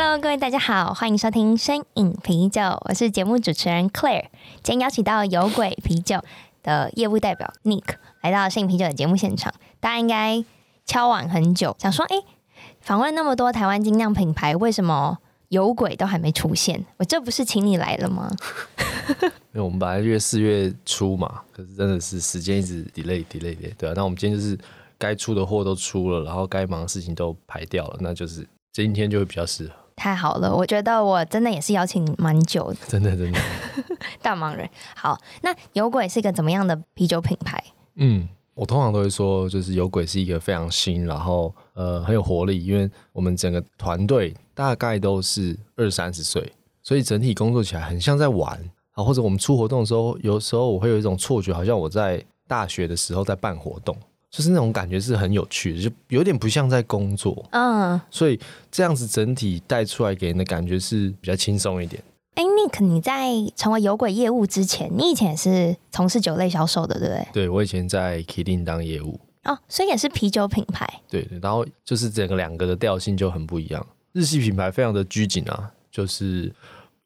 Hello，各位大家好，欢迎收听声影啤酒，我是节目主持人 Claire。今天邀请到有鬼啤酒的业务代表 Nick 来到身影啤酒的节目现场。大家应该敲碗很久，想说，哎，访问那么多台湾精酿品牌，为什么有鬼都还没出现？我这不是请你来了吗？因为我们本来约四月初嘛，可是真的是时间一直 delay delay 的，对啊。那我们今天就是该出的货都出了，然后该忙的事情都排掉了，那就是今天就会比较适合。太好了，我觉得我真的也是邀请蛮久的，真的真的 大忙人。好，那有鬼是一个怎么样的啤酒品牌？嗯，我通常都会说，就是有鬼是一个非常新，然后呃很有活力，因为我们整个团队大概都是二三十岁，所以整体工作起来很像在玩啊，或者我们出活动的时候，有时候我会有一种错觉，好像我在大学的时候在办活动。就是那种感觉是很有趣的，就有点不像在工作，嗯，所以这样子整体带出来给人的感觉是比较轻松一点。哎，Nick，你在成为有轨业务之前，你以前也是从事酒类销售的，对不对？对，我以前在 Kirin 当业务，哦，所以也是啤酒品牌。对对，然后就是整个两个的调性就很不一样。日系品牌非常的拘谨啊，就是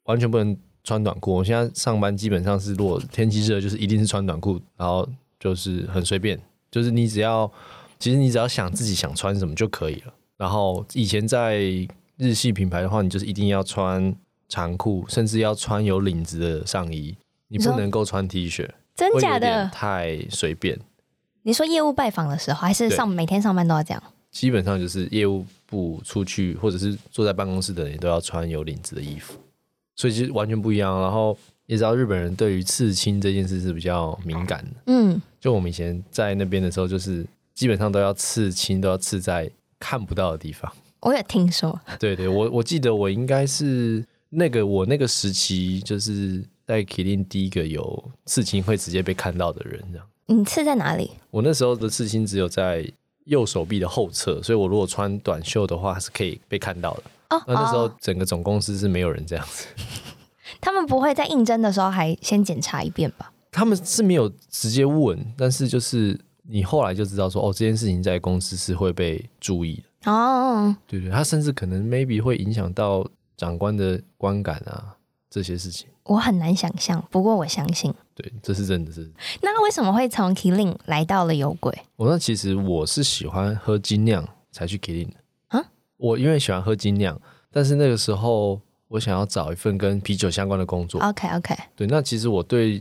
完全不能穿短裤。我现在上班基本上是，如果天气热，就是一定是穿短裤，然后就是很随便。就是你只要，其实你只要想自己想穿什么就可以了。然后以前在日系品牌的话，你就是一定要穿长裤，甚至要穿有领子的上衣，你不能够穿 T 恤。真假的？太随便。你说业务拜访的时候，还是上每天上班都要这样？基本上就是业务部出去，或者是坐在办公室的人都要穿有领子的衣服，所以其实完全不一样。然后。也知道日本人对于刺青这件事是比较敏感的，嗯，就我们以前在那边的时候，就是基本上都要刺青，都要刺在看不到的地方。我也听说，对对，我我记得我应该是那个我那个时期，就是在 Kirin 第一个有刺青会直接被看到的人，这样。你刺在哪里？我那时候的刺青只有在右手臂的后侧，所以我如果穿短袖的话是可以被看到的。哦，那那时候整个总公司是没有人这样子。他们不会在应征的时候还先检查一遍吧？他们是没有直接问，但是就是你后来就知道说，哦，这件事情在公司是会被注意的哦。对对，他甚至可能 maybe 会影响到长官的观感啊，这些事情。我很难想象，不过我相信，对，这是真的是。那为什么会从 Killing 来到了有鬼？我那其实我是喜欢喝精酿才去 Killing 的啊。我因为喜欢喝精酿，但是那个时候。我想要找一份跟啤酒相关的工作。OK OK。对，那其实我对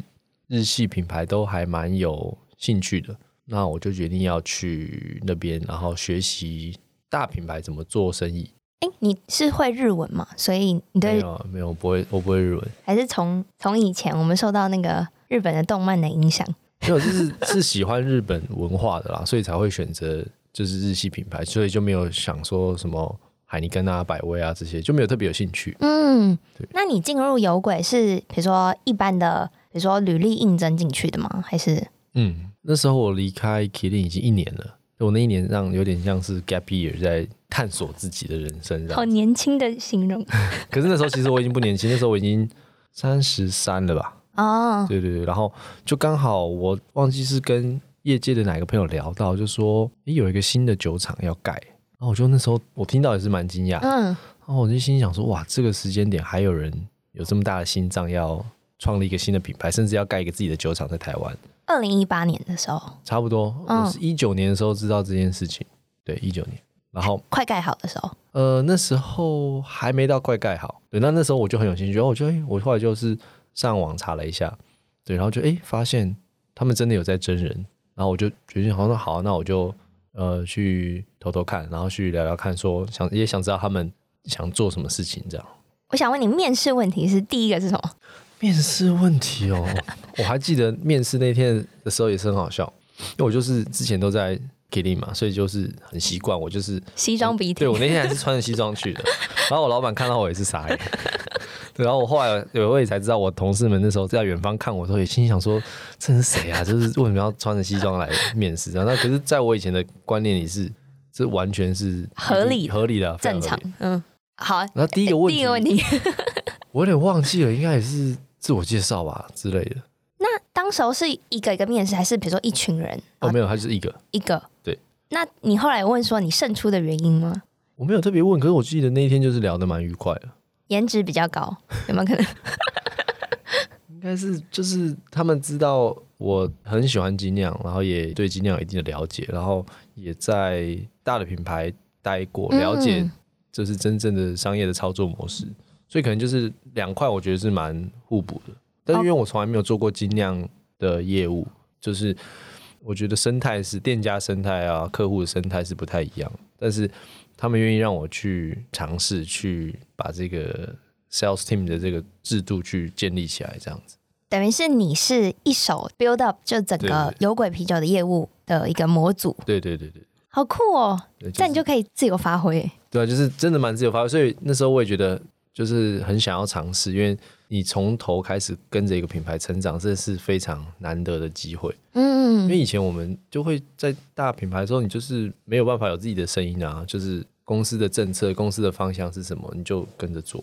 日系品牌都还蛮有兴趣的，那我就决定要去那边，然后学习大品牌怎么做生意。哎，你是会日文吗？所以你对没有没有不会，我不会日文。还是从从以前我们受到那个日本的动漫的影响？没有，就是是喜欢日本文化的啦，所以才会选择就是日系品牌，所以就没有想说什么。海尼根啊、百威啊这些就没有特别有兴趣。嗯，对。那你进入有轨是比如说一般的，比如说履历应征进去的吗？还是？嗯，那时候我离开 Kirin 已经一年了，我那一年让有点像是 gap year，在探索自己的人生。好年轻的形容。可是那时候其实我已经不年轻，那时候我已经三十三了吧？哦，对对对。然后就刚好我忘记是跟业界的哪个朋友聊到，就说诶有一个新的酒厂要盖。然后我就那时候我听到也是蛮惊讶，嗯，然后我就心想说，哇，这个时间点还有人有这么大的心脏要创立一个新的品牌，甚至要盖一个自己的酒厂在台湾。二零一八年的时候，差不多，我是一九年的时候知道这件事情，对，一九年，然后快盖好的时候，呃，那时候还没到快盖好，对，那那时候我就很有兴趣，然后我就哎，我后来就是上网查了一下，对，然后就哎发现他们真的有在真人，然后我就决定，好像好，那我就。呃，去偷偷看，然后去聊聊看說，说想也想知道他们想做什么事情，这样。我想问你，面试问题是第一个是什么？面试问题哦，我还记得面试那天的时候也是很好笑，因为我就是之前都在 Killing 嘛，所以就是很习惯。我就是西装笔挺，对我那天还是穿着西装去的。然后我老板看到我也是傻眼。对，然后我后来有一位才知道，我同事们那时候在远方看我，都也心想说：“这是谁啊？就是为什么要穿着西装来面试？”那可是在我以前的观念里是，这完全是合理合理的，正常。嗯，好。然后第一个问题，第一个问题，我有点忘记了，应该也是自我介绍吧之类的。那当时候是一个一个面试，还是比如说一群人？哦，没有，他就是一个一个。对。那你后来问说你胜出的原因吗？我没有特别问，可是我记得那一天就是聊得蛮愉快的。颜值比较高，有没有可能？应该是就是他们知道我很喜欢精酿，然后也对精酿有一定的了解，然后也在大的品牌待过，了解这是真正的商业的操作模式，嗯、所以可能就是两块，我觉得是蛮互补的。但是因为我从来没有做过精酿的业务，就是我觉得生态是店家生态啊，客户的生态是不太一样，但是。他们愿意让我去尝试，去把这个 sales team 的这个制度去建立起来，这样子。等于是你是一手 build up 就整个有轨啤酒的业务的一个模组。对对对对，好酷哦！这样、就是、你就可以自由发挥。对啊，就是真的蛮自由发挥。所以那时候我也觉得，就是很想要尝试，因为你从头开始跟着一个品牌成长，这是非常难得的机会。嗯，因为以前我们就会在大品牌的时候，你就是没有办法有自己的声音啊，就是。公司的政策、公司的方向是什么，你就跟着做。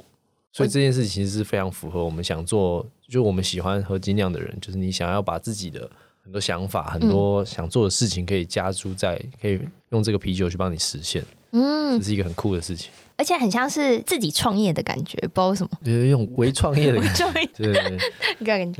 所以这件事情其实是非常符合我们想做，就我们喜欢喝精酿的人，就是你想要把自己的很多想法、很多想做的事情，可以加注在，可以用这个啤酒去帮你实现。嗯，这是一个很酷的事情，而且很像是自己创业的感觉，不知道为什么，有一种微创业的感觉。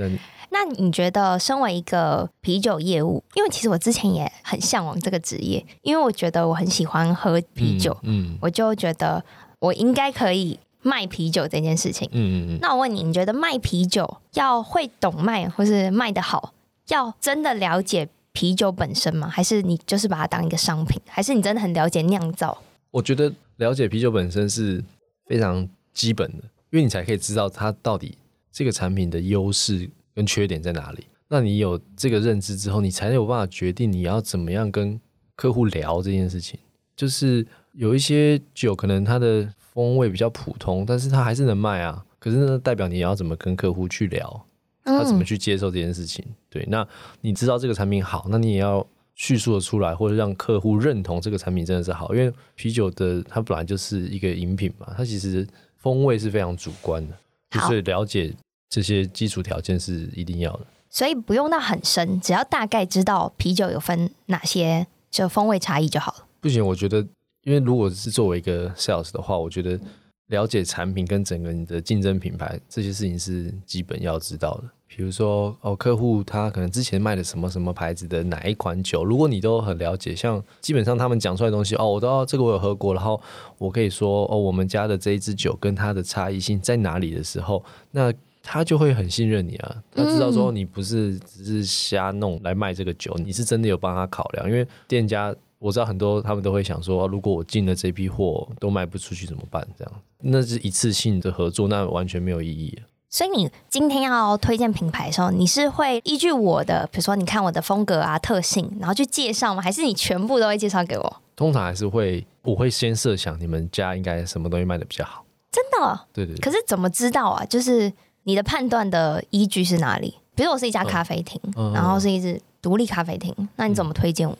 那你觉得，身为一个啤酒业务，因为其实我之前也很向往这个职业，因为我觉得我很喜欢喝啤酒，嗯，嗯我就觉得我应该可以卖啤酒这件事情，嗯嗯嗯。那我问你，你觉得卖啤酒要会懂卖，或是卖得好，要真的了解啤酒本身吗？还是你就是把它当一个商品？还是你真的很了解酿造？我觉得了解啤酒本身是非常基本的，因为你才可以知道它到底这个产品的优势。跟缺点在哪里？那你有这个认知之后，你才有办法决定你要怎么样跟客户聊这件事情。就是有一些酒可能它的风味比较普通，但是它还是能卖啊。可是那，代表你要怎么跟客户去聊，他怎么去接受这件事情？嗯、对，那你知道这个产品好，那你也要叙述的出来，或者让客户认同这个产品真的是好。因为啤酒的它本来就是一个饮品嘛，它其实风味是非常主观的，就是了解。这些基础条件是一定要的，所以不用到很深，只要大概知道啤酒有分哪些就风味差异就好了。不行，我觉得，因为如果是作为一个 sales 的话，我觉得了解产品跟整个你的竞争品牌这些事情是基本要知道的。比如说，哦，客户他可能之前卖的什么什么牌子的哪一款酒，如果你都很了解，像基本上他们讲出来的东西，哦，我都要这个我有喝过，然后我可以说，哦，我们家的这一支酒跟它的差异性在哪里的时候，那。他就会很信任你啊，他知道说你不是只是瞎弄来卖这个酒，你是真的有帮他考量。因为店家我知道很多，他们都会想说，如果我进了这批货都卖不出去怎么办？这样那是一次性的合作，那完全没有意义。所以你今天要推荐品牌的时候，你是会依据我的，比如说你看我的风格啊、特性，然后去介绍吗？还是你全部都会介绍给我？通常还是会，我会先设想你们家应该什么东西卖的比较好。真的？对对对。可是怎么知道啊？就是。你的判断的依据是哪里？比如我是一家咖啡厅，嗯、然后是一支独立咖啡厅，嗯、那你怎么推荐我？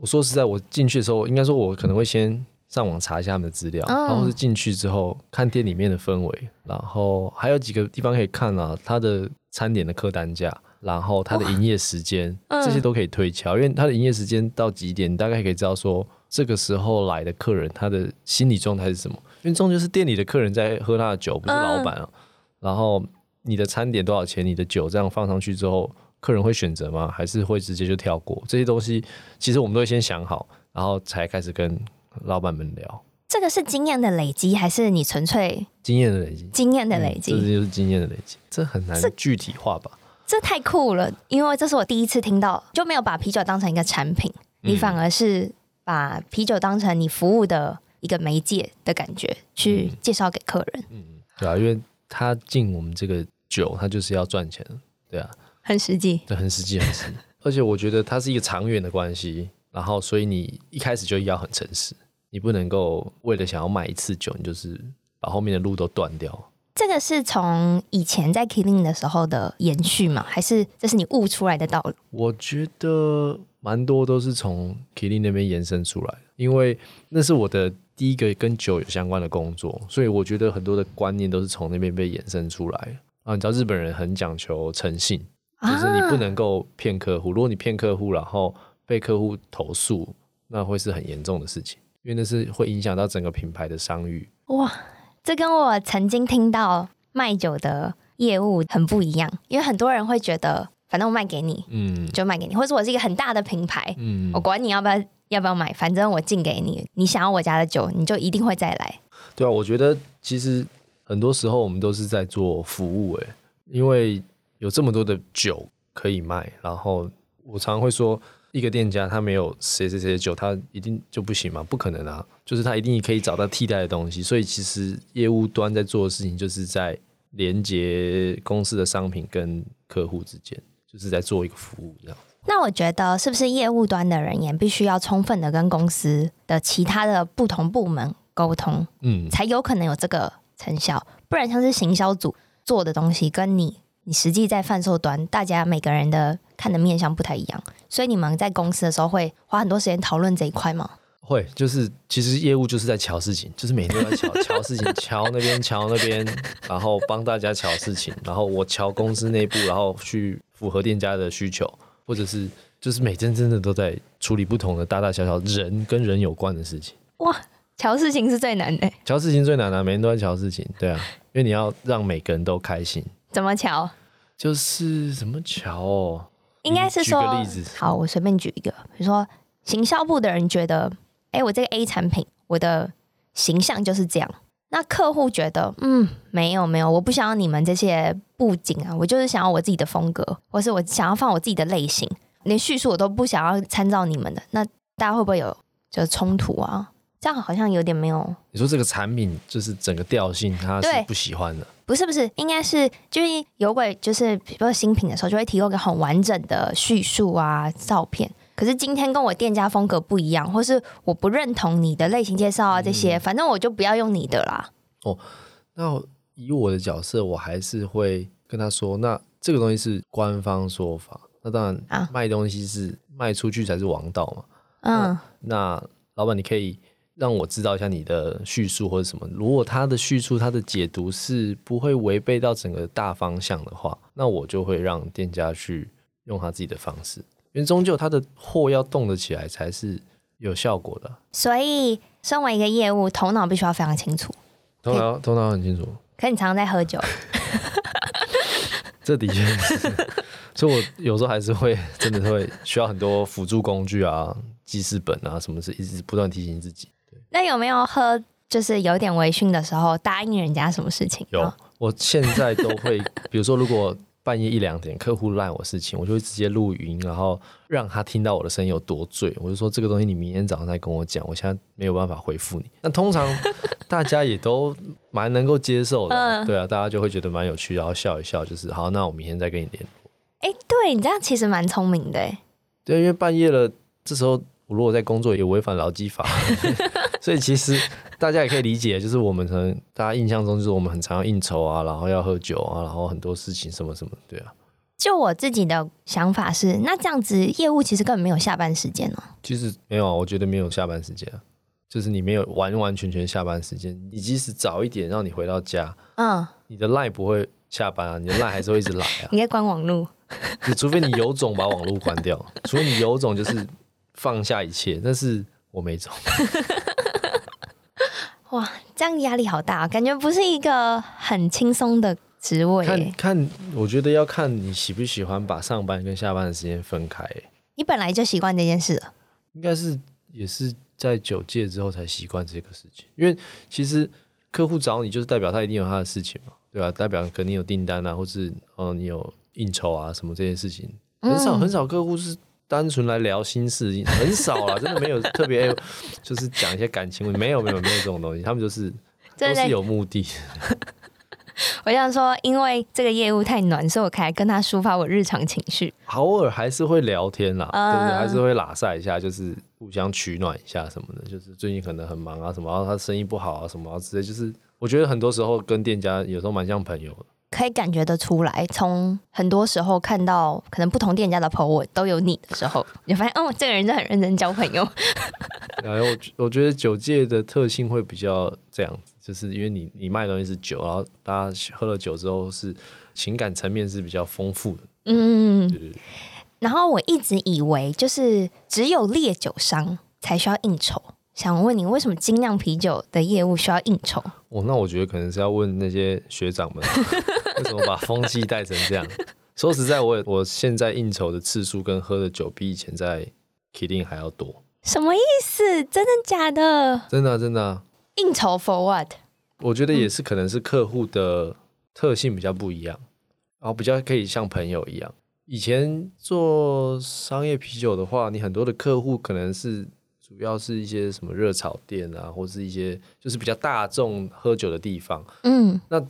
我说实在，我进去的时候，应该说我可能会先上网查一下他们的资料，嗯、然后是进去之后看店里面的氛围，然后还有几个地方可以看啊，它的餐点的客单价，然后它的营业时间，嗯、这些都可以推敲，因为它的营业时间到几点，你大概可以知道说这个时候来的客人他的心理状态是什么，因为终究是店里的客人在喝他的酒，不是老板啊。嗯然后你的餐点多少钱？你的酒这样放上去之后，客人会选择吗？还是会直接就跳过？这些东西其实我们都会先想好，然后才开始跟老板们聊。这个是经验的累积，还是你纯粹经验的累积？经验的累积，嗯，这就是经验的累积。这很难具体化吧？这太酷了，因为这是我第一次听到，就没有把啤酒当成一个产品，你反而是把啤酒当成你服务的一个媒介的感觉去介绍给客人。嗯，对啊，因为。他进我们这个酒，他就是要赚钱，对啊，很实际，对，很实际，很实际。而且我觉得它是一个长远的关系，然后所以你一开始就要很诚实，你不能够为了想要卖一次酒，你就是把后面的路都断掉。这个是从以前在 Killing 的时候的延续吗？还是这是你悟出来的道理？我觉得蛮多都是从 Killing 那边延伸出来的，因为那是我的第一个跟酒有相关的工作，所以我觉得很多的观念都是从那边被延伸出来。啊，你知道日本人很讲求诚信，就是你不能够骗客户。如果你骗客户，然后被客户投诉，那会是很严重的事情，因为那是会影响到整个品牌的商誉。哇，这跟我曾经听到卖酒的业务很不一样，因为很多人会觉得，反正我卖给你，嗯，就卖给你，或者我是一个很大的品牌，嗯，我管你要不要要不要买，反正我进给你，你想要我家的酒，你就一定会再来。对啊，我觉得其实很多时候我们都是在做服务，哎，因为有这么多的酒可以卖，然后我常常会说。一个店家他没有谁谁谁的酒，他一定就不行吗？不可能啊！就是他一定可以找到替代的东西。所以其实业务端在做的事情，就是在连接公司的商品跟客户之间，就是在做一个服务这样。那我觉得是不是业务端的人也必须要充分的跟公司的其他的不同部门沟通，嗯，才有可能有这个成效。不然像是行销组做的东西，跟你你实际在贩售端，大家每个人的。看的面向不太一样，所以你们在公司的时候会花很多时间讨论这一块吗？会，就是其实业务就是在瞧事情，就是每天都在瞧瞧事情，瞧那边瞧那边，然后帮大家瞧事情，然后我瞧公司内部，然后去符合店家的需求，或者是就是每天真的都在处理不同的大大小小人跟人有关的事情。哇，瞧事情是最难的，瞧事情最难的，每天都在瞧事情，对啊，因为你要让每个人都开心。怎么乔？就是怎么乔哦？应该是说，好，我随便举一个，比如说行销部的人觉得，哎，我这个 A 产品，我的形象就是这样。那客户觉得，嗯，没有没有，我不想要你们这些布景啊，我就是想要我自己的风格，或是我想要放我自己的类型，连叙述我都不想要参照你们的。那大家会不会有就是冲突啊？这样好像有点没有。你说这个产品就是整个调性，他是不喜欢的。不是不是，应该是就是有鬼，就是比如说新品的时候，就会提供一个很完整的叙述啊，照片。可是今天跟我店家风格不一样，或是我不认同你的类型介绍啊这些，嗯、反正我就不要用你的啦。哦，那以我的角色，我还是会跟他说，那这个东西是官方说法，那当然啊，卖东西是卖出去才是王道嘛。嗯，那老板你可以。让我知道一下你的叙述或者什么。如果他的叙述、他的解读是不会违背到整个大方向的话，那我就会让店家去用他自己的方式，因为终究他的货要动得起来才是有效果的。所以，身为一个业务，头脑必须要非常清楚。头脑头脑很清楚。可你常常在喝酒。这的确是。所以，我有时候还是会真的会需要很多辅助工具啊、记事本啊什么，是一直不断提醒自己。那有没有喝就是有点微醺的时候答应人家什么事情？有，我现在都会，比如说如果半夜一两点客户赖我事情，我就会直接录语音，然后让他听到我的声音有多醉。我就说这个东西你明天早上再跟我讲，我现在没有办法回复你。那通常大家也都蛮能够接受的，嗯、对啊，大家就会觉得蛮有趣，然后笑一笑，就是好，那我明天再跟你联络。哎、欸，对你这样其实蛮聪明的，对，因为半夜了，这时候我如果在工作也违反劳基法。所以其实大家也可以理解，就是我们可能大家印象中就是我们很常要应酬啊，然后要喝酒啊，然后很多事情什么什么，对啊。就我自己的想法是，那这样子业务其实根本没有下班时间哦。其实没有啊，我觉得没有下班时间啊，就是你没有完完全全下班时间。你即使早一点让你回到家，嗯，你的 line 不会下班啊，你的 line 还是会一直来啊。你可以关网路，你除非你有种把网路关掉，除非你有种就是放下一切，但是我没种。哇，这样压力好大，感觉不是一个很轻松的职位。看看，我觉得要看你喜不喜欢把上班跟下班的时间分开。你本来就习惯这件事了？应该是也是在九届之后才习惯这个事情。因为其实客户找你，就是代表他一定有他的事情嘛，对吧？代表肯定有订单啊，或是哦你有应酬啊什么这些事情，很少很少客户是。单纯来聊心事很少啦，真的没有特别，就是讲一些感情，没有没有没有这种东西，他们就是都是有目的。我想说，因为这个业务太暖，所以我可以跟他抒发我日常情绪。偶尔还是会聊天啦，对不对？还是会拉赛一下，就是互相取暖一下什么的。就是最近可能很忙啊什么，然后他生意不好啊什么啊之类。就是我觉得很多时候跟店家有时候蛮像朋友的。可以感觉得出来，从很多时候看到可能不同店家的 po 文都有你的时候，你就发现哦，这个人真的很认真交朋友。然后我我觉得酒界的特性会比较这样子，就是因为你你卖的东西是酒，然后大家喝了酒之后是情感层面是比较丰富的。嗯，对对对。然后我一直以为就是只有烈酒商才需要应酬。想问你，为什么精酿啤酒的业务需要应酬？哦，那我觉得可能是要问那些学长们，为什么把风气带成这样？说实在，我我现在应酬的次数跟喝的酒比以前在 Kirin 还要多。什么意思？真的假的？真的、啊、真的、啊。应酬 for what？我觉得也是，可能是客户的特性比较不一样，然后比较可以像朋友一样。以前做商业啤酒的话，你很多的客户可能是。主要是一些什么热炒店啊，或是一些就是比较大众喝酒的地方。嗯，那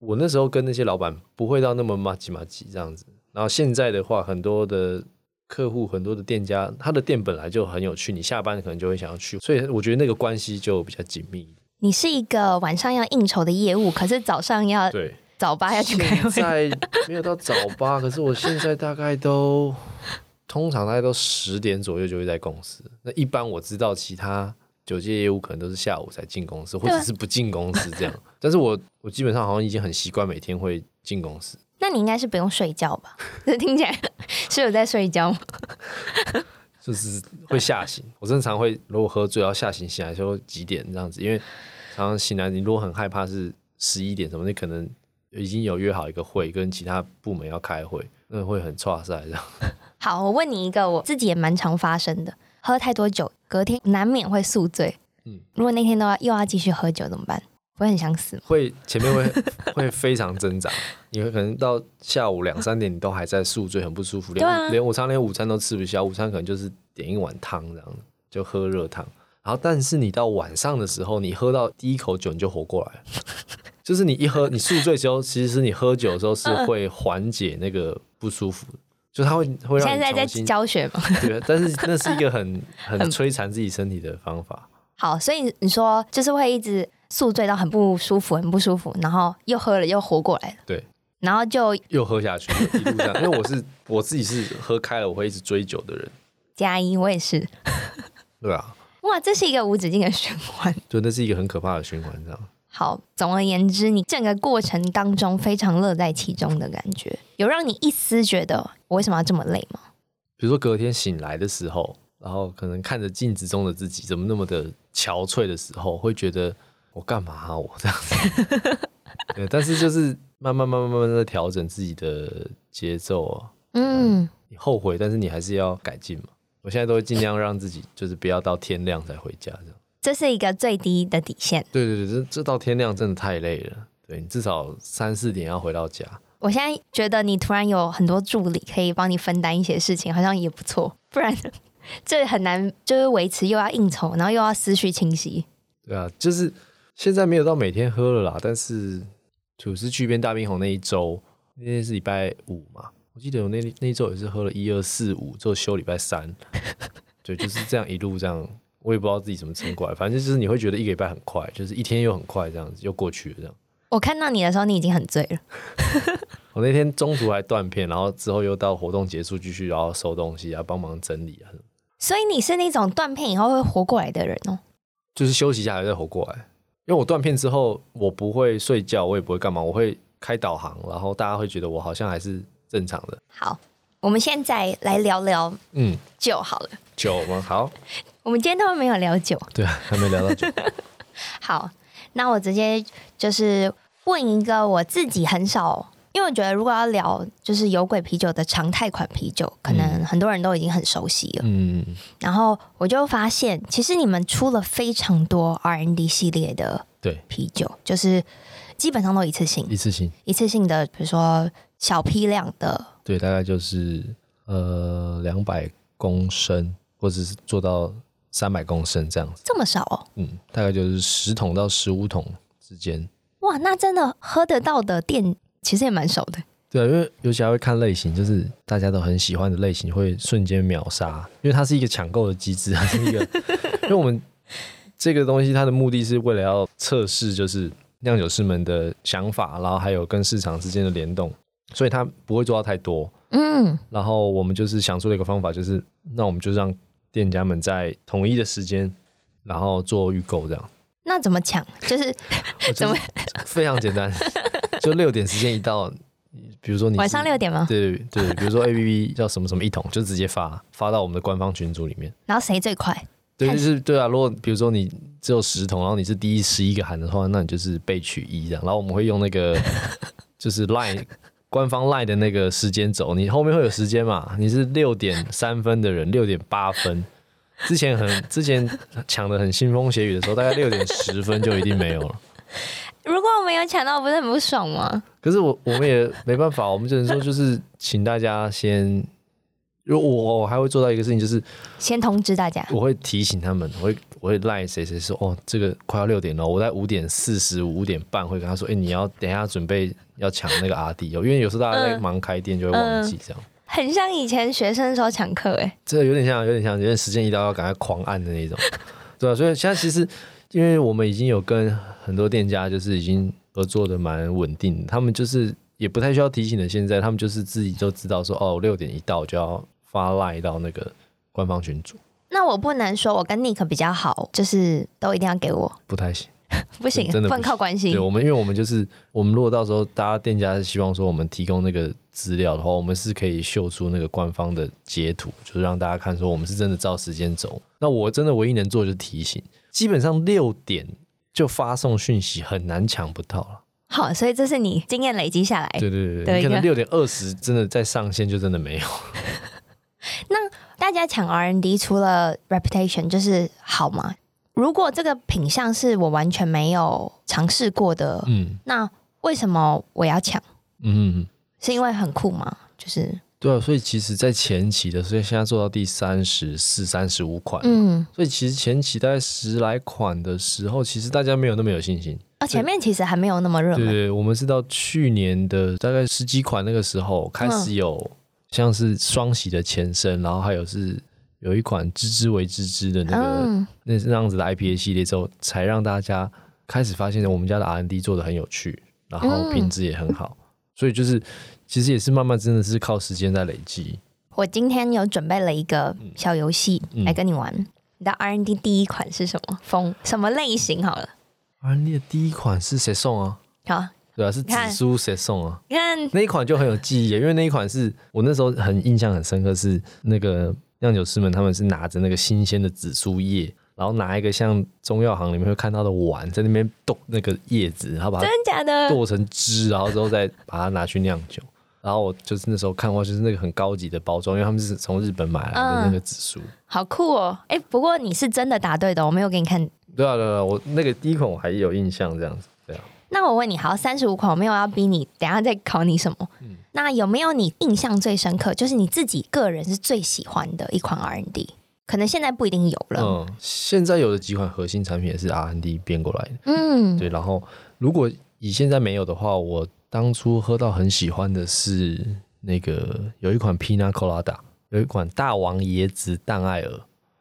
我那时候跟那些老板不会到那么麻吉麻吉这样子。然后现在的话，很多的客户、很多的店家，他的店本来就很有趣，你下班可能就会想要去，所以我觉得那个关系就比较紧密。你是一个晚上要应酬的业务，可是早上要对早八要去开会。现在没有到早八，可是我现在大概都。通常大概都十点左右就会在公司。那一般我知道其他酒界业务可能都是下午才进公司，或者是不进公司这样。但是我我基本上好像已经很习惯每天会进公司。那你应该是不用睡觉吧？这听起来是有在睡觉吗？就是会吓醒。我正常会如果喝醉要吓醒醒来说几点这样子，因为常常醒来你如果很害怕是十一点什么，你可能已经有约好一个会跟其他部门要开会，那会很挫赛这样。好，我问你一个，我自己也蛮常发生的，喝太多酒，隔天难免会宿醉。嗯，如果那天都要又要继续喝酒怎么办？不会很想死吗？会，前面会 会非常挣扎，你会可能到下午两三点，你都还在宿醉，很不舒服，连、啊、连午餐连午餐都吃不消，午餐可能就是点一碗汤这样，就喝热汤。然后，但是你到晚上的时候，你喝到第一口酒，你就活过来了，就是你一喝，你宿醉之后，其实是你喝酒的时候是会缓解那个不舒服。就他会会让你现在在教学嘛？对，但是 那是一个 很很摧残自己身体的方法。好，所以你说就是会一直宿醉到很不舒服，很不舒服，然后又喝了又活过来了。对，然后就又喝下去。因为我是我自己是喝开了，我会一直追酒的人。加一，我也是。对啊。哇，这是一个无止境的循环。对，那是一个很可怕的循环，这样。好，总而言之，你整个过程当中非常乐在其中的感觉，有让你一丝觉得我为什么要这么累吗？比如说隔天醒来的时候，然后可能看着镜子中的自己怎么那么的憔悴的时候，会觉得我干嘛啊？我这样子。对，但是就是慢慢慢慢慢慢的调整自己的节奏啊。嗯，你后悔，但是你还是要改进嘛。我现在都会尽量让自己就是不要到天亮才回家这样。这是一个最低的底线。对对对，这这到天亮真的太累了。对，你至少三四点要回到家。我现在觉得你突然有很多助理可以帮你分担一些事情，好像也不错。不然 这很难，就是维持又要应酬，然后又要思绪清晰。对啊，就是现在没有到每天喝了啦，但是吐司巨变大冰红那一周，那天是礼拜五嘛，我记得我那那一周也是喝了一二四五，之后休礼拜三。对，就是这样一路这样。我也不知道自己怎么撑过来，反正就是你会觉得一个礼拜很快，就是一天又很快这样子又过去了这样。我看到你的时候，你已经很醉了。我那天中途还断片，然后之后又到活动结束继续，然后收东西啊，帮忙整理啊。所以你是那种断片以后会活过来的人哦？就是休息一下还在活过来，因为我断片之后，我不会睡觉，我也不会干嘛，我会开导航，然后大家会觉得我好像还是正常的。好，我们现在来聊聊嗯酒好了，酒吗？好。我们今天都没有聊酒，对啊，还没聊到酒。好，那我直接就是问一个我自己很少，因为我觉得如果要聊就是有鬼啤酒的常态款啤酒，可能很多人都已经很熟悉了。嗯，然后我就发现，其实你们出了非常多 R&D 系列的对啤酒，就是基本上都一次性，一次性，一次性的，比如说小批量的，对，大概就是呃两百公升，或者是做到。三百公升这样子，这么少哦？嗯，大概就是十桶到十五桶之间。哇，那真的喝得到的店其实也蛮少的。对啊，因为尤其还会看类型，就是大家都很喜欢的类型，会瞬间秒杀，因为它是一个抢购的机制，它是一个，因为我们这个东西它的目的是为了要测试，就是酿酒师们的想法，然后还有跟市场之间的联动，所以它不会做到太多。嗯，然后我们就是想出了一个方法，就是那我们就让店家们在统一的时间，然后做预购这样。那怎么抢？就是怎么非常简单，就六点时间一到。比如说你晚上六点吗？对对，比如说 A P P 叫什么什么一桶，就直接发发到我们的官方群组里面。然后谁最快？对，就是对啊。如果比如说你只有十桶，然后你是第一十一个喊的话，那你就是被取一这样。然后我们会用那个 就是 Line 官方 Line 的那个时间走，你后面会有时间嘛？你是六点三分的人，六点八分之前很 之前抢的很腥风血雨的时候，大概六点十分就一定没有了。如果我没有抢到，不是很不爽吗？可是我我们也没办法，我们只能说就是请大家先，如果我我还会做到一个事情，就是先通知大家，我会提醒他们，我会我会赖谁谁说哦，这个快要六点了，我在五点四十五点半会跟他说，哎、欸，你要等一下准备要抢那个阿弟哦，因为有时候大家在忙开店就会忘记这样，嗯嗯、很像以前学生的时候抢课哎，这有点像有点像，有点时间一到要赶快狂按的那种，对啊，所以现在其实。因为我们已经有跟很多店家就是已经合作的蛮稳定，他们就是也不太需要提醒的。现在他们就是自己都知道说，哦，六点一到就要发赖到那个官方群组。那我不能说我跟 Nick 比较好，就是都一定要给我，不太行，不行，真的不能靠关系。对我们，因为我们就是我们如果到时候大家店家是希望说我们提供那个资料的话，我们是可以秀出那个官方的截图，就是让大家看说我们是真的照时间走。那我真的唯一能做的就是提醒。基本上六点就发送讯息，很难抢不到了。好，所以这是你经验累积下来。对对对，你可能六点二十真的在上线就真的没有。那大家抢 R N D 除了 reputation 就是好吗？如果这个品相是我完全没有尝试过的，嗯，那为什么我要抢？嗯，是因为很酷吗？就是。对啊，所以其实，在前期的，所以现在做到第三十四、三十五款，嗯，所以其实前期大概十来款的时候，其实大家没有那么有信心啊。前面其实还没有那么热对，我们是到去年的大概十几款那个时候开始有像是双喜的前身，然后还有是有一款芝芝为芝芝的那个、嗯、那那样子的 IPA 系列之后，才让大家开始发现我们家的 R&D 做的很有趣，然后品质也很好，嗯、所以就是。其实也是慢慢，真的是靠时间在累积。我今天有准备了一个小游戏来跟你玩。嗯、你的 R&D 第一款是什么？风什么类型？好了，R&D 的第一款是谁送啊？好，对啊，是紫苏谁送啊？你看那一款就很有记忆，因为那一款是我那时候很印象很深刻，是那个酿酒师们他们是拿着那个新鲜的紫苏叶。然后拿一个像中药行里面会看到的碗，在那边剁那个叶子，然后把它真假的剁成汁，然后之后再把它拿去酿酒。然后我就是那时候看过，就是那个很高级的包装，因为他们是从日本买来的那个紫苏，嗯，好酷哦！哎，不过你是真的答对的，我没有给你看。对啊，对啊，我那个第一款我还有印象，这样子。对啊。那我问你，好，三十五款我没有要逼你，等下再考你什么？嗯。那有没有你印象最深刻，就是你自己个人是最喜欢的一款 R&D？可能现在不一定有了。嗯，现在有的几款核心产品也是 R&D 变过来的。嗯，对。然后如果以现在没有的话，我当初喝到很喜欢的是那个有一款 Pina Colada，有一款大王椰子淡艾尔。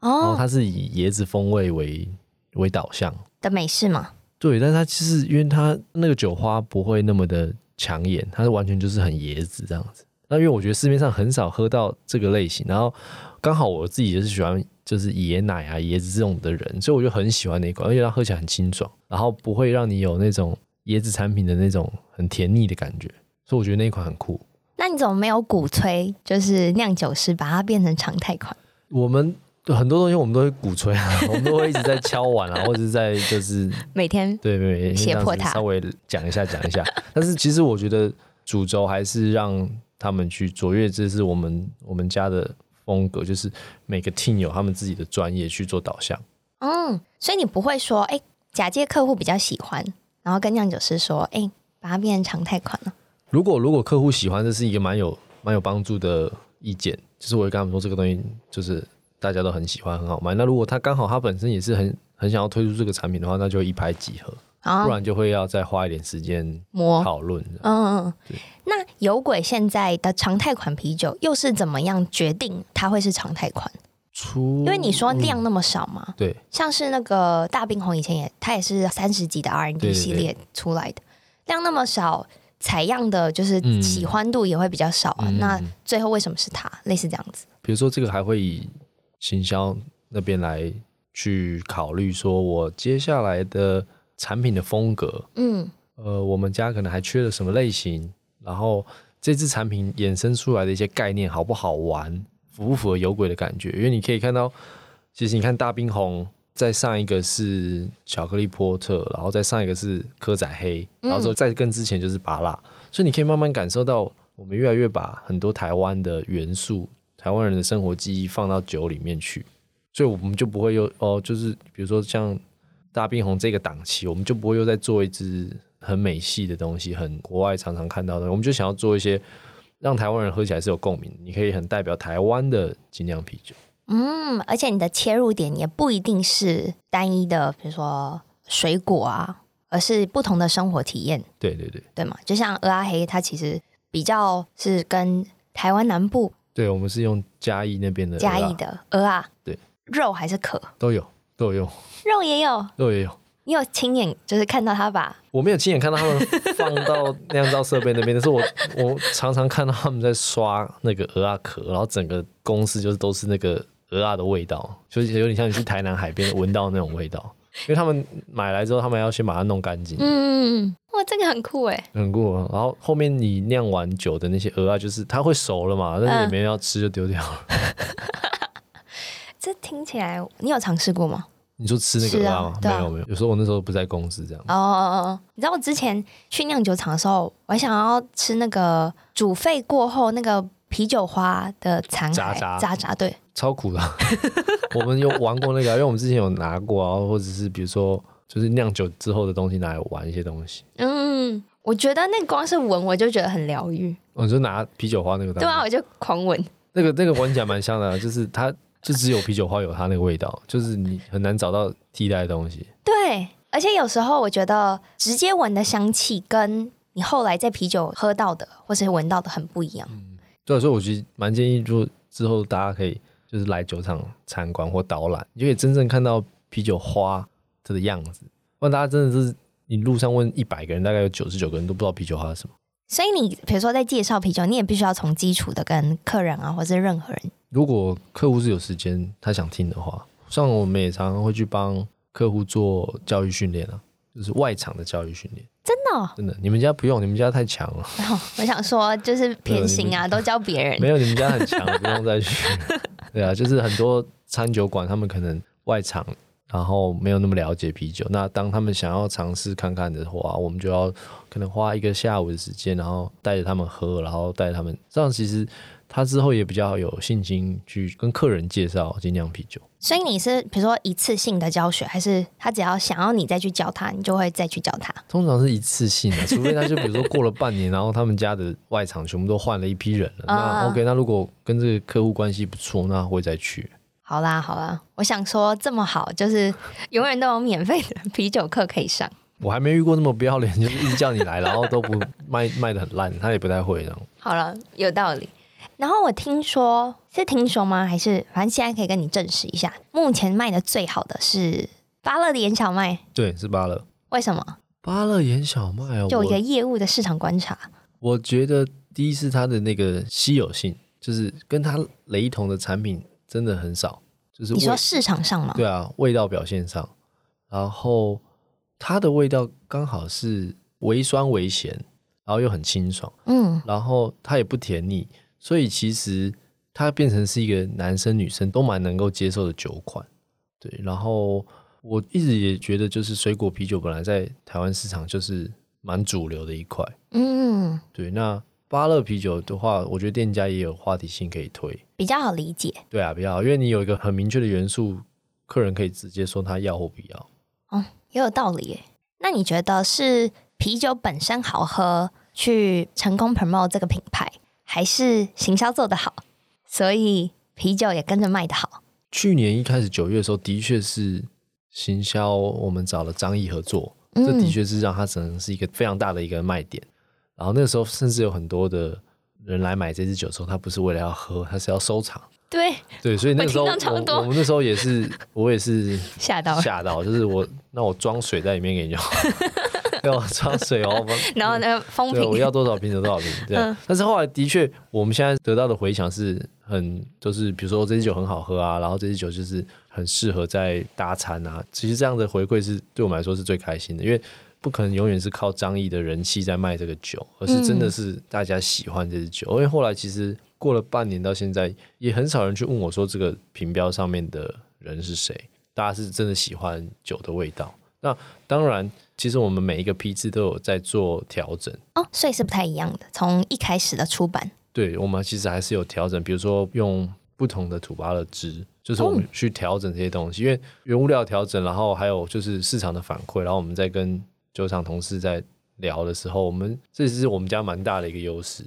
哦。然后它是以椰子风味为为导向的美式吗？对，但是它其实因为它那个酒花不会那么的抢眼，它是完全就是很椰子这样子。那因为我觉得市面上很少喝到这个类型，然后。刚好我自己就是喜欢就是椰奶啊椰子这种的人，所以我就很喜欢那一款，而且它喝起来很清爽，然后不会让你有那种椰子产品的那种很甜腻的感觉，所以我觉得那一款很酷。那你怎么没有鼓吹就是酿酒师把它变成常态款？我们很多东西我们都会鼓吹啊，我们都会一直在敲碗啊，或者是在就是 每天对对胁迫他稍微讲一下讲一下，但是其实我觉得主轴还是让他们去卓越，这是我们我们家的。风格就是每个 team 有他们自己的专业去做导向。嗯，所以你不会说，哎、欸，假借客户比较喜欢，然后跟酿酒师说，哎、欸，把它变成常态款了。如果如果客户喜欢，这是一个蛮有蛮有帮助的意见。就是我会跟他们说，这个东西就是大家都很喜欢，很好卖。那如果他刚好他本身也是很很想要推出这个产品的话，那就一拍即合。哦、不然就会要再花一点时间磨讨论。嗯嗯，那有鬼现在的常态款啤酒又是怎么样决定它会是常态款？出因为你说量那么少嘛，嗯、对，像是那个大冰红以前也，它也是三十几的 R N D 系列出来的，对对对，量那么少，采样的就是喜欢度也会比较少啊。嗯、那最后为什么是它？类似这样子。比如说这个还会以行销那边来去考虑，说我接下来的产品的风格，嗯，呃，我们家可能还缺了什么类型，然后这支产品衍生出来的一些概念好不好玩？符不符合有鬼的感觉？因为你可以看到，其实你看大冰红，再上一个是巧克力波特，然后再上一个是蚵仔黑，然后之后再更之前就是芭乐，所以你可以慢慢感受到，我们越来越把很多台湾的元素、台湾人的生活记忆放到酒里面去，所以我们就不会又哦，就是比如说像大冰红这个档期，我们就不会又再做一支很美系的东西，很国外常常看到的，我们就想要做一些。让台湾人喝起来是有共鸣，你可以很代表台湾的精酿啤酒。嗯，而且你的切入点也不一定是单一的，比如说水果啊，而是不同的生活体验。对对对，对嘛？就像蚵仔黑，它其实比较是跟台湾南部。对，我们是用嘉义那边的嘉义的鹅啊。对，肉还是壳都有，都有用。肉也有，肉也有。你有亲眼就是看到他把？我没有亲眼看到他们放到酿造设备那边，但是我我常常看到他们在刷那个鹅啊壳，然后整个公司就是都是那个鹅啊的味道，就是有点像你去台南海边闻到那种味道。因为他们买来之后，他们要先把它弄干净。嗯，哇，这个很酷哎，很酷。然后后面你酿完酒的那些鹅啊，就是它会熟了嘛，但是也没人要吃就丢掉了。嗯、这听起来，你有尝试过吗？你说吃那个吗？啊、没有没有，有时候我那时候不在公司这样。哦哦哦，你知道我之前去酿酒厂的时候，我还想要吃那个煮沸过后那个啤酒花的残渣渣渣渣，对，超苦的。我们有玩过那个，因为我们之前有拿过啊，或者是比如说就是酿酒之后的东西拿来玩一些东西。嗯，我觉得那光是闻我就觉得很疗愈。我就拿啤酒花那个，对啊，我就狂闻。那个那个闻起来蛮香的，就是它。就只有啤酒花有它那个味道，就是你很难找到替代的东西。对，而且有时候我觉得直接闻的香气跟你后来在啤酒喝到的或是闻到的很不一样。嗯，对，所以我觉得蛮建议，就之后大家可以就是来酒厂参观或导览，你就可以真正看到啤酒花它的样子。不然大家真的是你路上问一百个人，大概有九十九个人都不知道啤酒花是什么。所以你比如说在介绍啤酒，你也必须要从基础的跟客人啊，或者是任何人。如果客户是有时间，他想听的话，像我们也常常会去帮客户做教育训练啊，就是外场的教育训练。真的、哦？真的？你们家不用，你们家太强了。哦、我想说，就是 偏心啊，都教别人。没有，你们家很强，不用再去。对啊，就是很多餐酒馆，他们可能外场，然后没有那么了解啤酒。那当他们想要尝试看看的话，我们就要可能花一个下午的时间，然后带着他们喝，然后带他们这样，其实。他之后也比较有信心去跟客人介绍精酿啤酒。所以你是比如说一次性的教学，还是他只要想要你再去教他，你就会再去教他？通常是一次性的，除非他就比如说过了半年，然后他们家的外场全部都换了一批人了。那 OK，那如果跟这个客户关系不错，那会再去。好啦好啦，我想说这么好，就是 永远都有免费的 啤酒课可以上。我还没遇过那么不要脸，就是一直叫你来，然后都不卖卖的很烂，他也不太会这样。好了，有道理。然后我听说是听说吗？还是反正现在可以跟你证实一下，目前卖的最好的是芭乐的盐小麦。对，是芭乐。为什么？芭乐盐小麦哦，就一个业务的市场观察。我觉得第一是它的那个稀有性，就是跟它雷同的产品真的很少。就是你说市场上吗？对啊，味道表现上，然后它的味道刚好是微酸微咸，然后又很清爽。嗯，然后它也不甜腻。所以其实它变成是一个男生女生都蛮能够接受的酒款，对。然后我一直也觉得，就是水果啤酒本来在台湾市场就是蛮主流的一块，嗯，对。那芭乐啤酒的话，我觉得店家也有话题性可以推，比较好理解。对啊，比较好，因为你有一个很明确的元素，客人可以直接说他要或不要。哦，也有道理耶。那你觉得是啤酒本身好喝，去成功 promote 这个品牌？还是行销做得好，所以啤酒也跟着卖得好。去年一开始九月的时候，的确是行销，我们找了张毅合作，嗯、这的确是让它成是一个非常大的一个卖点。然后那个时候甚至有很多的人来买这支酒的时候，他不是为了要喝，他是要收藏。对对，所以那个时候我我，我们那时候也是，我也是 吓到吓到，就是我那我装水在里面给你用。要装水哦，然后呢，封瓶，我要多少瓶就多少瓶，对。嗯、但是后来的确，我们现在得到的回响是很，就是比如说这支酒很好喝啊，然后这支酒就是很适合在搭餐啊。其实这样的回馈是对我们来说是最开心的，因为不可能永远是靠张毅的人气在卖这个酒，而是真的是大家喜欢这支酒。嗯、因为后来其实过了半年到现在，也很少人去问我说这个评标上面的人是谁，大家是真的喜欢酒的味道。那当然。其实我们每一个批次都有在做调整哦，所以是不太一样的。从一开始的出版，对，我们其实还是有调整，比如说用不同的土巴的汁，就是我们去调整这些东西，哦、因为原物料调整，然后还有就是市场的反馈，然后我们再跟酒厂同事在聊的时候，我们这是我们家蛮大的一个优势，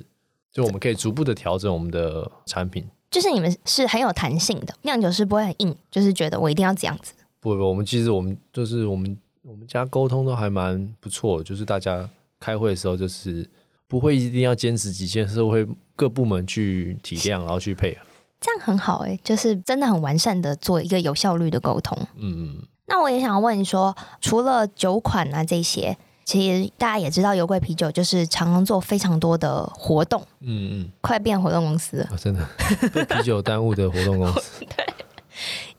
就我们可以逐步的调整我们的产品。就是你们是很有弹性的，酿酒师不会很硬，就是觉得我一定要这样子。不不，我们其实我们就是我们。我们家沟通都还蛮不错，就是大家开会的时候，就是不会一定要坚持己见，是会各部门去体谅，然后去配合，这样很好哎，就是真的很完善的做一个有效率的沟通。嗯嗯。那我也想要问你说，除了酒款啊这些，其实大家也知道，油柜啤酒就是常常做非常多的活动。嗯嗯。快变活动公司了，哦，真的被啤酒耽误的活动公司。对。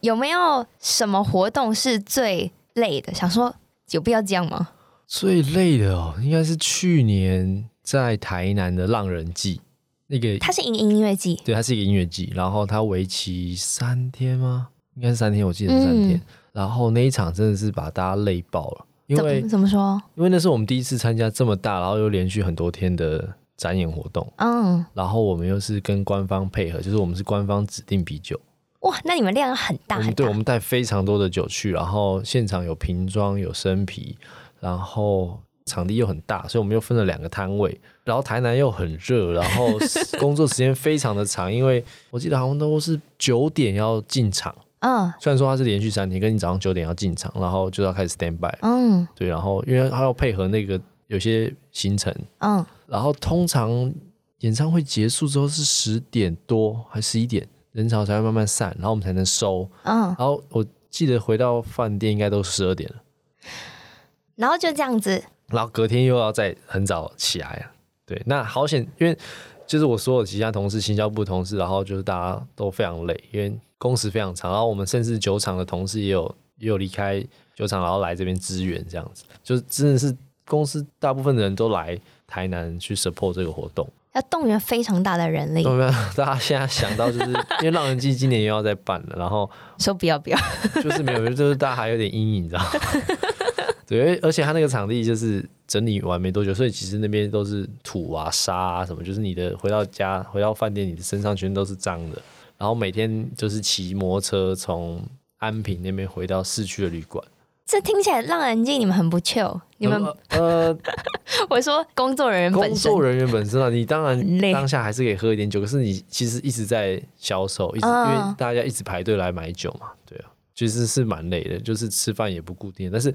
有没有什么活动是最累的？想说有必要这样吗？最累的哦，应该是去年在台南的浪人祭那个，它是一个音乐季，对，它是一个音乐季，然后它为期三天吗？应该是三天，我记得是三天。嗯、然后那一场真的是把大家累爆了，因为怎么，说？因为那是我们第一次参加这么大，然后又连续很多天的展演活动，嗯，然后我们又是跟官方配合，就是我们是官方指定啤酒。哇，那你们量很大很大。对，我们带非常多的酒去，然后现场有瓶装有生啤，然后场地又很大，所以我们又分了两个摊位。然后台南又很热，然后 工作时间非常的长，因为我记得好像都是九点要进场。嗯，虽然说它是连续三天，跟你早上九点要进场，然后就要开始 stand by。嗯，对，然后因为它要配合那个有些行程。嗯，然后通常演唱会结束之后是十点多还是十一点？人潮才会慢慢散，然后我们才能收。嗯，然后我记得回到饭店应该都十二点了，然后就这样子，然后隔天又要再很早起来啊。对，那好险，因为就是我所有其他同事、行销部同事，然后就是大家都非常累，因为工时非常长。然后我们甚至酒厂的同事也有也有离开酒厂，然后来这边支援，这样子，就真的是公司大部分的人都来台南去 support 这个活动。要动员非常大的人力，大家现在想到就是因为浪人祭今年又要再办了，然后 说不要不要，就是没有，就是大家还有点阴影，你知道吗？对，而且他那个场地就是整理完没多久，所以其实那边都是土啊、沙啊什么，就是你的回到家、回到饭店，你的身上全都是脏的。然后每天就是骑摩托车从安平那边回到市区的旅馆。这听起来让人祭你们很不 chill，你们呃，我说工作人员本身，工作人员本身啊，你当然 当下还是可以喝一点酒，可是你其实一直在销售，一直、嗯、因为大家一直排队来买酒嘛，对啊，其实是蛮累的，就是吃饭也不固定。但是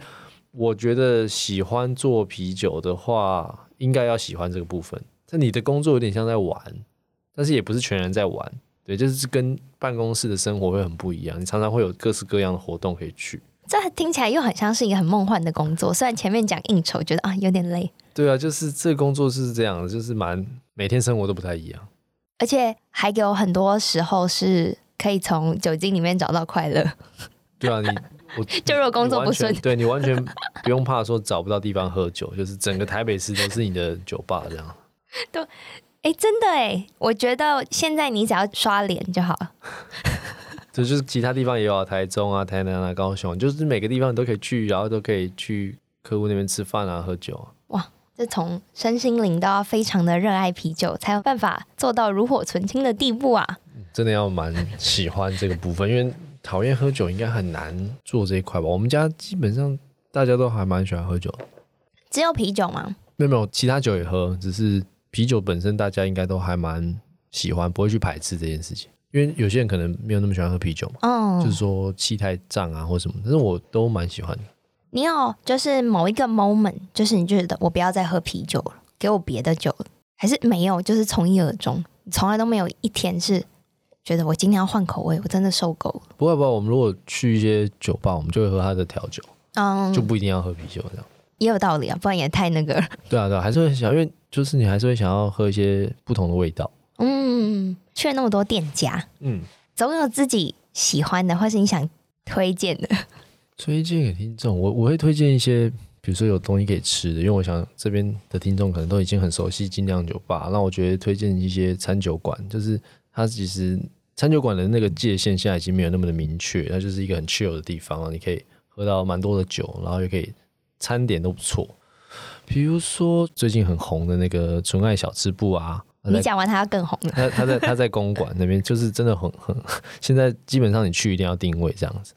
我觉得喜欢做啤酒的话，应该要喜欢这个部分。但你的工作有点像在玩，但是也不是全然在玩，对，就是跟办公室的生活会很不一样。你常常会有各式各样的活动可以去。这听起来又很像是一个很梦幻的工作，虽然前面讲应酬，觉得啊有点累。对啊，就是这个工作是这样的，就是蛮每天生活都不太一样，而且还有很多时候是可以从酒精里面找到快乐。对啊，你 我就如果工作不顺，对你完全不用怕说找不到地方喝酒，就是整个台北市都是你的酒吧这样。都哎，真的哎，我觉得现在你只要刷脸就好了。这就是其他地方也有啊，台中啊、台南啊、高雄，就是每个地方你都可以去，然后都可以去客户那边吃饭啊、喝酒啊。哇，这从身心灵都要非常的热爱啤酒，才有办法做到炉火纯青的地步啊！真的要蛮喜欢这个部分，因为讨厌喝酒应该很难做这一块吧？我们家基本上大家都还蛮喜欢喝酒，只有啤酒吗？没有没有，其他酒也喝，只是啤酒本身大家应该都还蛮喜欢，不会去排斥这件事情。因为有些人可能没有那么喜欢喝啤酒嘛，嗯，就是说气太胀啊或什么，但是我都蛮喜欢的。你有就是某一个 moment，就是你觉得我不要再喝啤酒了，给我别的酒，还是没有？就是从一而终，从来都没有一天是觉得我今天要换口味，我真的受够了。不会不会，我们如果去一些酒吧，我们就会喝他的调酒，嗯，就不一定要喝啤酒这样。也有道理啊，不然也太那个。对啊对啊，还是会想，因为就是你还是会想要喝一些不同的味道。嗯，去了那么多店家，嗯，总有自己喜欢的，或是你想推荐的。推荐给听众，我我会推荐一些，比如说有东西可以吃的，因为我想这边的听众可能都已经很熟悉精酿酒吧，那我觉得推荐一些餐酒馆，就是它其实餐酒馆的那个界限现在已经没有那么的明确，它就是一个很 chill 的地方，你可以喝到蛮多的酒，然后又可以餐点都不错，比如说最近很红的那个纯爱小吃部啊，你讲完它要更红了，他他在他在公馆那边，就是真的很很，现在基本上你去一定要定位这样子。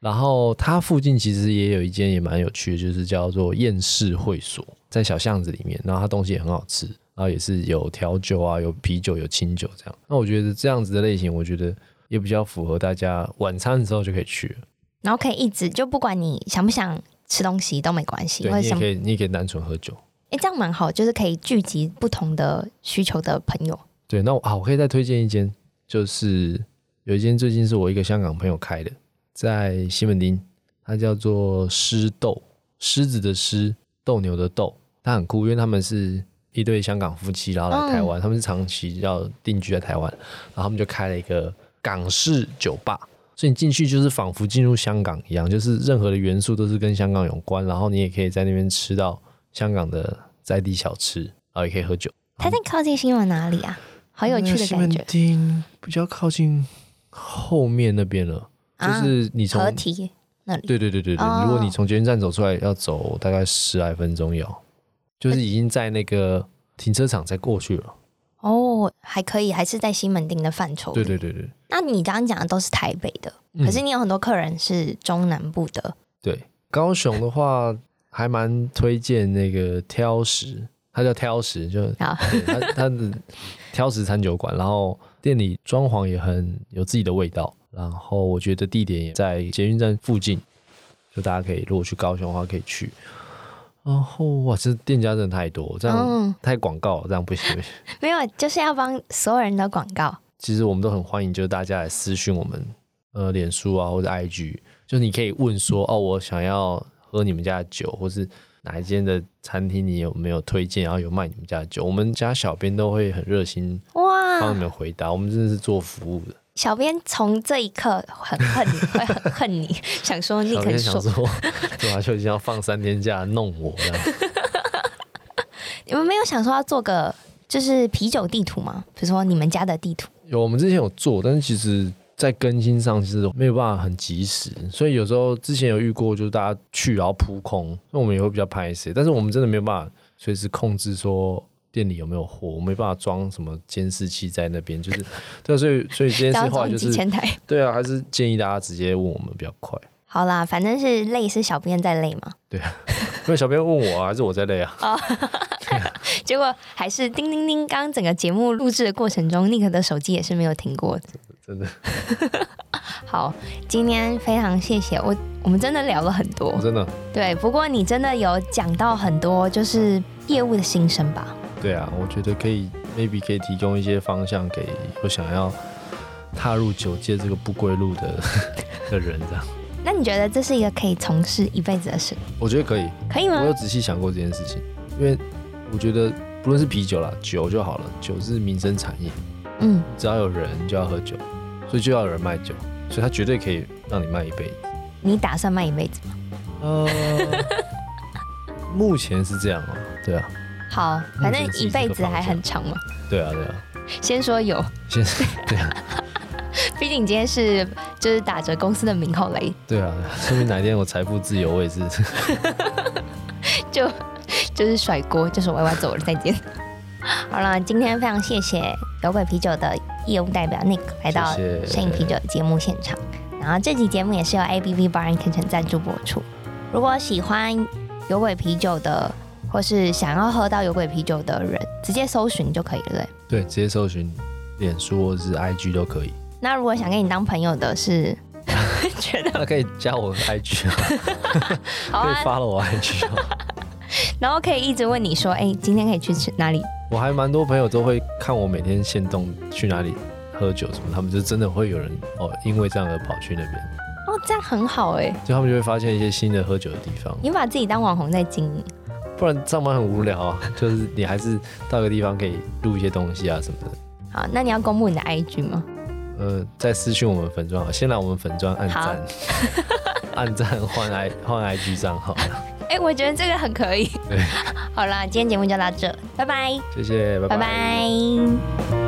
然后它附近其实也有一间也蛮有趣的，就是叫做厌世会所，在小巷子里面。然后它东西也很好吃，然后也是有调酒啊，有啤酒，有清酒这样。那我觉得这样子的类型，我觉得也比较符合大家晚餐的时候就可以去了。然后可以一直就不管你想不想吃东西都没关系，对，你可以，你也可以单纯喝酒。哎，这样蛮好，就是可以聚集不同的需求的朋友。对，那我啊，我可以再推荐一间，就是有一间最近是我一个香港朋友开的。在西门町，它叫做狮斗，狮子的狮，斗牛的斗，它很酷，因为他们是一对香港夫妻，然后来台湾，嗯、他们是长期要定居在台湾，然后他们就开了一个港式酒吧，所以你进去就是仿佛进入香港一样，就是任何的元素都是跟香港有关，然后你也可以在那边吃到香港的在地小吃，然后也可以喝酒。它在靠近新闻哪里啊？好有趣的感觉。比较靠近后面那边了。就是你从、啊、河堤那里，对对对对对，哦、如果你从捷运站走出来，要走大概十来分钟有，就是已经在那个停车场再过去了。哦，还可以，还是在西门町的范畴。对对对对。那你刚刚讲的都是台北的，嗯、可是你有很多客人是中南部的。对，高雄的话还蛮推荐那个挑食，它叫挑食，就它它的挑食餐酒馆，然后店里装潢也很有自己的味道。然后我觉得地点也在捷运站附近，就大家可以如果去高雄的话可以去。然后哇，这店家真的太多，这样、嗯、太广告了，这样不行不行。没有，就是要帮所有人的广告。其实我们都很欢迎，就是大家来私讯我们，呃，脸书啊或者 IG，就是你可以问说，哦，我想要喝你们家的酒，或是哪一间的餐厅你有没有推荐，然后有卖你们家的酒，我们家小编都会很热心哇帮你们回答。我们真的是做服务的。小编从这一刻很恨你，会很恨你，想说你可以说，说，对啊，就已经要放三天假弄我这样。你们没有想说要做个就是啤酒地图吗？比如说你们家的地图。有，我们之前有做，但是其实在更新上其实没有办法很及时，所以有时候之前有遇过，就是大家去然后扑空，那我们也会比较拍一些，但是我们真的没有办法随时控制说。店里有没有货？我没办法装什么监视器在那边，就是对，所以所以这件事话就是对啊，还是建议大家直接问我们比较快。好啦，反正是累是小编在累嘛。对啊，因为小编问我啊，还是我在累啊？哦，结果还是叮叮叮，刚整个节目录制的过程中，尼克的手机也是没有停过的。真的。好，今天非常谢谢我，我们真的聊了很多，真的。对，不过你真的有讲到很多就是业务的心声吧？对啊，我觉得可以，maybe 可以提供一些方向给有想要踏入酒界这个不归路的 的人，这样。那你觉得这是一个可以从事一辈子的事？我觉得可以，可以吗？我有仔细想过这件事情，因为我觉得不论是啤酒啦，酒就好了，酒是民生产业，嗯，只要有人就要喝酒，所以就要有人卖酒，所以他绝对可以让你卖一辈子。你打算卖一辈子吗？呃，目前是这样啊，对啊。好，反正一辈子还很长嘛。对啊，对啊。先说有，先 对啊。毕竟你今天是就是打着公司的名号来。对啊，说明哪一天我财富自由，我也是。就就是甩锅，就是我要走了，再见。好了，今天非常谢谢有鬼啤酒的业务代表 Nick 来到摄影啤酒的节目现场。然后这期节目也是由 ABV Bar and Kitchen 赞助播出。如果喜欢有鬼啤酒的。或是想要喝到有鬼啤酒的人，直接搜寻就可以了，对？对，直接搜寻脸书或者是 IG 都可以。那如果想跟你当朋友的是，觉得那可以加我 IG 啊，可以 follow 我 IG 啊。然后可以一直问你说，哎、欸，今天可以去吃哪里？我还蛮多朋友都会看我每天现动去哪里喝酒什么，他们就真的会有人哦，因为这样而跑去那边。哦，这样很好哎，就他们就会发现一些新的喝酒的地方。你把自己当网红在经营，不然上班很无聊啊。就是你还是到个地方可以录一些东西啊什么的。好，那你要公布你的 IG 吗？呃，在私讯我们粉专，先来我们粉钻按赞，按赞换 I 换 IG 账号。哎、欸，我觉得这个很可以。对，好啦，今天节目就到这，拜拜。谢谢，拜拜。拜拜。